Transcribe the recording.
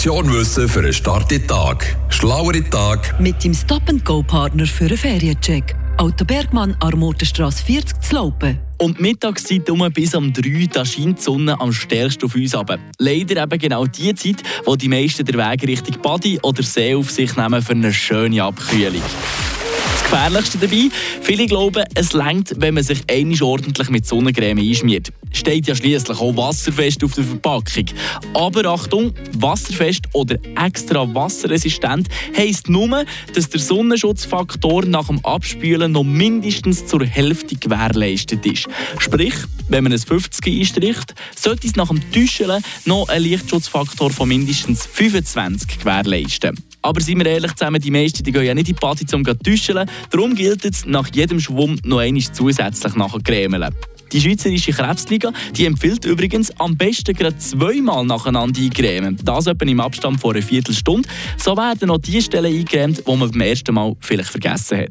Portion Wissen für einen starken Tag. Schlauere Tag. Mit dem Stop-and-Go-Partner für einen Feriencheck. Auto Bergmann, Armotenstrasse 40 zu Laupen. Und die Mittagszeit um bis um 3 da scheint die Sonne am stärksten auf uns ab. Leider eben genau die Zeit, wo die meisten den Weg Richtung Body oder See auf sich nehmen für eine schöne Abkühlung. Gefährlichste dabei, viele glauben, es längt, wenn man sich einmal ordentlich mit Sonnencreme einschmiert. Steht ja schließlich auch wasserfest auf der Verpackung. Aber Achtung, wasserfest oder extra wasserresistent heisst nur, dass der Sonnenschutzfaktor nach dem Abspülen noch mindestens zur Hälfte gewährleistet ist. Sprich, wenn man ein 50 einstricht, sollte es nach dem Täuscheln noch einen Lichtschutzfaktor von mindestens 25 gewährleisten. Aber seien wir ehrlich zusammen, die meisten die gehen ja nicht in die Party, um zu täuscheln. Darum gilt es, nach jedem Schwumm noch einmal zusätzlich nachher. Die Schweizerische Krebsliga die empfiehlt übrigens am besten gerade zweimal nacheinander eingremen. Das etwa im Abstand von einer Viertelstunde. So werden noch die Stellen eingecremt, die man beim ersten Mal vielleicht vergessen hat.